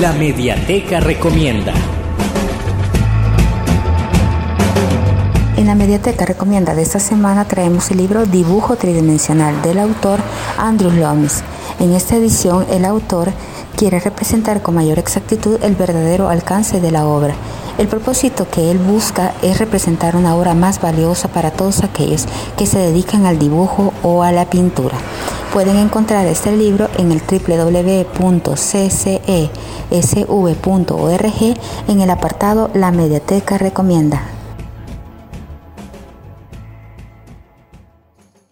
La Mediateca Recomienda. En la Mediateca Recomienda de esta semana traemos el libro Dibujo Tridimensional del autor Andrew Loomis. En esta edición el autor quiere representar con mayor exactitud el verdadero alcance de la obra. El propósito que él busca es representar una obra más valiosa para todos aquellos que se dedican al dibujo o a la pintura. Pueden encontrar este libro en el www.ccesv.org en el apartado La Mediateca Recomienda.